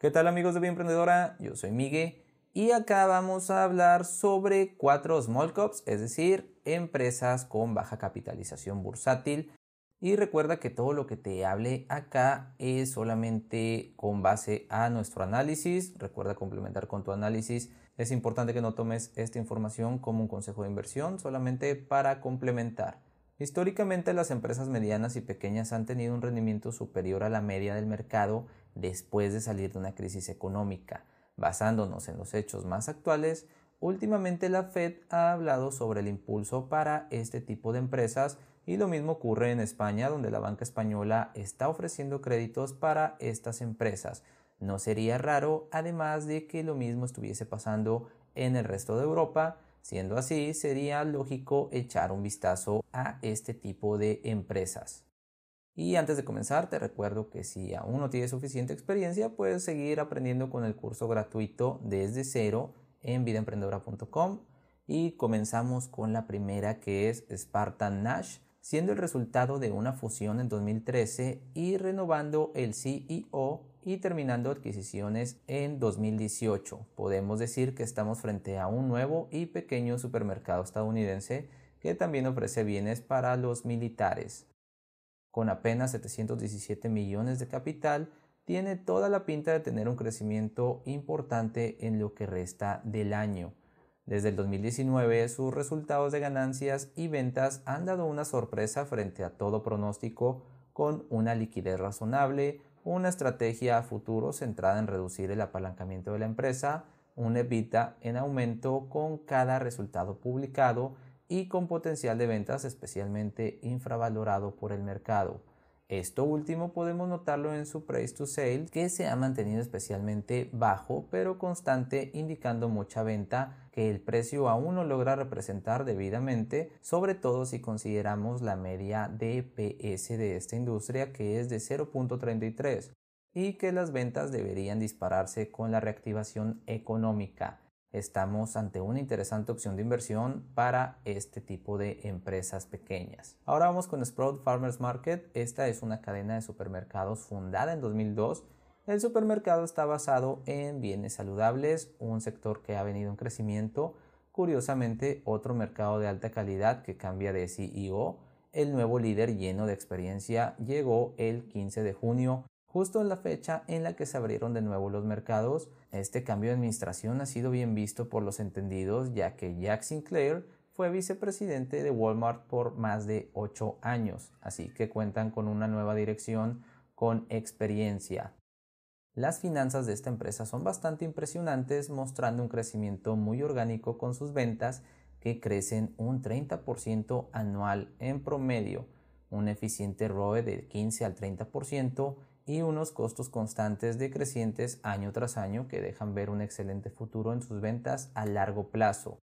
¿Qué tal amigos de Vida Emprendedora? Yo soy Miguel y acá vamos a hablar sobre cuatro small caps, es decir, empresas con baja capitalización bursátil. Y recuerda que todo lo que te hable acá es solamente con base a nuestro análisis. Recuerda complementar con tu análisis. Es importante que no tomes esta información como un consejo de inversión, solamente para complementar. Históricamente las empresas medianas y pequeñas han tenido un rendimiento superior a la media del mercado después de salir de una crisis económica. Basándonos en los hechos más actuales, últimamente la Fed ha hablado sobre el impulso para este tipo de empresas y lo mismo ocurre en España donde la banca española está ofreciendo créditos para estas empresas. No sería raro además de que lo mismo estuviese pasando en el resto de Europa, siendo así sería lógico echar un vistazo a este tipo de empresas. Y antes de comenzar, te recuerdo que si aún no tienes suficiente experiencia, puedes seguir aprendiendo con el curso gratuito desde cero en vidaemprendedora.com. Y comenzamos con la primera que es Spartan Nash, siendo el resultado de una fusión en 2013 y renovando el CEO y terminando adquisiciones en 2018. Podemos decir que estamos frente a un nuevo y pequeño supermercado estadounidense que también ofrece bienes para los militares con apenas 717 millones de capital, tiene toda la pinta de tener un crecimiento importante en lo que resta del año. Desde el 2019 sus resultados de ganancias y ventas han dado una sorpresa frente a todo pronóstico con una liquidez razonable, una estrategia a futuro centrada en reducir el apalancamiento de la empresa, un EBITDA en aumento con cada resultado publicado y con potencial de ventas especialmente infravalorado por el mercado. Esto último podemos notarlo en su price to sale que se ha mantenido especialmente bajo pero constante indicando mucha venta que el precio aún no logra representar debidamente sobre todo si consideramos la media de PS de esta industria que es de 0.33 y que las ventas deberían dispararse con la reactivación económica estamos ante una interesante opción de inversión para este tipo de empresas pequeñas. Ahora vamos con Sprout Farmers Market. Esta es una cadena de supermercados fundada en 2002. El supermercado está basado en bienes saludables, un sector que ha venido en crecimiento. Curiosamente, otro mercado de alta calidad que cambia de CEO. El nuevo líder lleno de experiencia llegó el 15 de junio Justo en la fecha en la que se abrieron de nuevo los mercados, este cambio de administración ha sido bien visto por los entendidos ya que Jack Sinclair fue vicepresidente de Walmart por más de 8 años, así que cuentan con una nueva dirección con experiencia. Las finanzas de esta empresa son bastante impresionantes, mostrando un crecimiento muy orgánico con sus ventas que crecen un 30% anual en promedio, un eficiente ROE de 15 al 30% y unos costos constantes decrecientes año tras año que dejan ver un excelente futuro en sus ventas a largo plazo.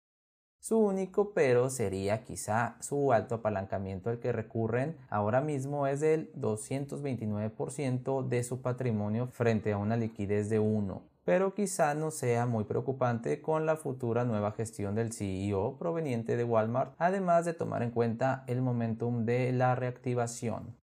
Su único pero sería quizá su alto apalancamiento al que recurren ahora mismo es del 229% de su patrimonio frente a una liquidez de 1, pero quizá no sea muy preocupante con la futura nueva gestión del CEO proveniente de Walmart, además de tomar en cuenta el momentum de la reactivación.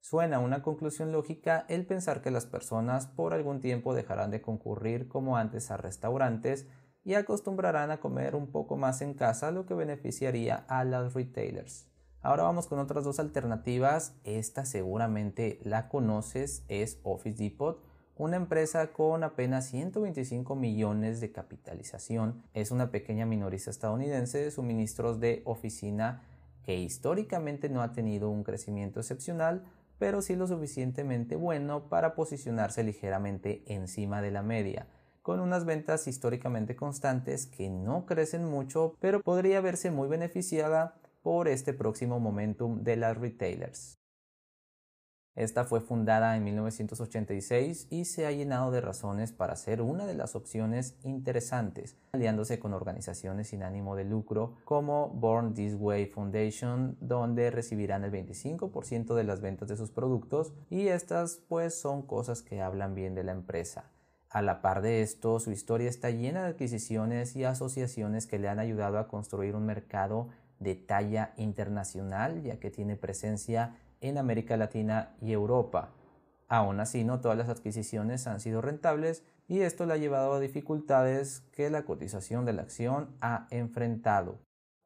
Suena una conclusión lógica el pensar que las personas por algún tiempo dejarán de concurrir como antes a restaurantes y acostumbrarán a comer un poco más en casa, lo que beneficiaría a las retailers. Ahora vamos con otras dos alternativas. Esta seguramente la conoces, es Office Depot, una empresa con apenas 125 millones de capitalización. Es una pequeña minorista estadounidense de suministros de oficina que históricamente no ha tenido un crecimiento excepcional, pero sí lo suficientemente bueno para posicionarse ligeramente encima de la media, con unas ventas históricamente constantes que no crecen mucho, pero podría verse muy beneficiada por este próximo momentum de las retailers. Esta fue fundada en 1986 y se ha llenado de razones para ser una de las opciones interesantes, aliándose con organizaciones sin ánimo de lucro como Born This Way Foundation, donde recibirán el 25% de las ventas de sus productos y estas pues son cosas que hablan bien de la empresa. A la par de esto, su historia está llena de adquisiciones y asociaciones que le han ayudado a construir un mercado de talla internacional, ya que tiene presencia en América Latina y Europa. Aún así, no todas las adquisiciones han sido rentables y esto le ha llevado a dificultades que la cotización de la acción ha enfrentado.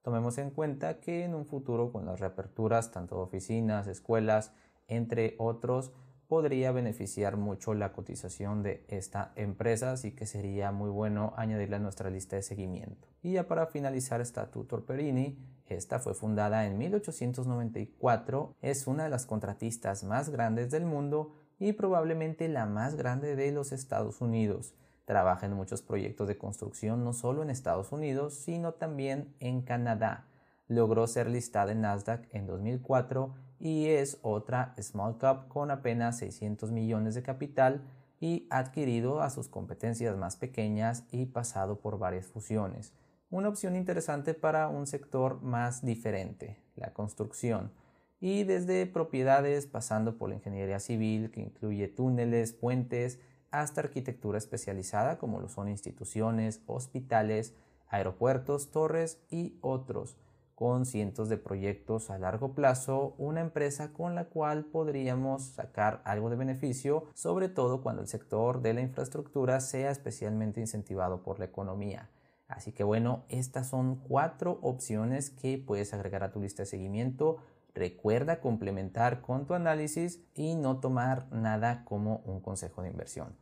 Tomemos en cuenta que en un futuro con las reaperturas tanto de oficinas, escuelas, entre otros, podría beneficiar mucho la cotización de esta empresa, así que sería muy bueno añadirla a nuestra lista de seguimiento. Y ya para finalizar, Statuto Perini, esta fue fundada en 1894, es una de las contratistas más grandes del mundo y probablemente la más grande de los Estados Unidos. Trabaja en muchos proyectos de construcción no solo en Estados Unidos, sino también en Canadá. Logró ser listada en Nasdaq en 2004 y es otra small cap con apenas 600 millones de capital y adquirido a sus competencias más pequeñas y pasado por varias fusiones. Una opción interesante para un sector más diferente, la construcción, y desde propiedades pasando por la ingeniería civil que incluye túneles, puentes, hasta arquitectura especializada como lo son instituciones, hospitales, aeropuertos, torres y otros con cientos de proyectos a largo plazo, una empresa con la cual podríamos sacar algo de beneficio, sobre todo cuando el sector de la infraestructura sea especialmente incentivado por la economía. Así que bueno, estas son cuatro opciones que puedes agregar a tu lista de seguimiento. Recuerda complementar con tu análisis y no tomar nada como un consejo de inversión.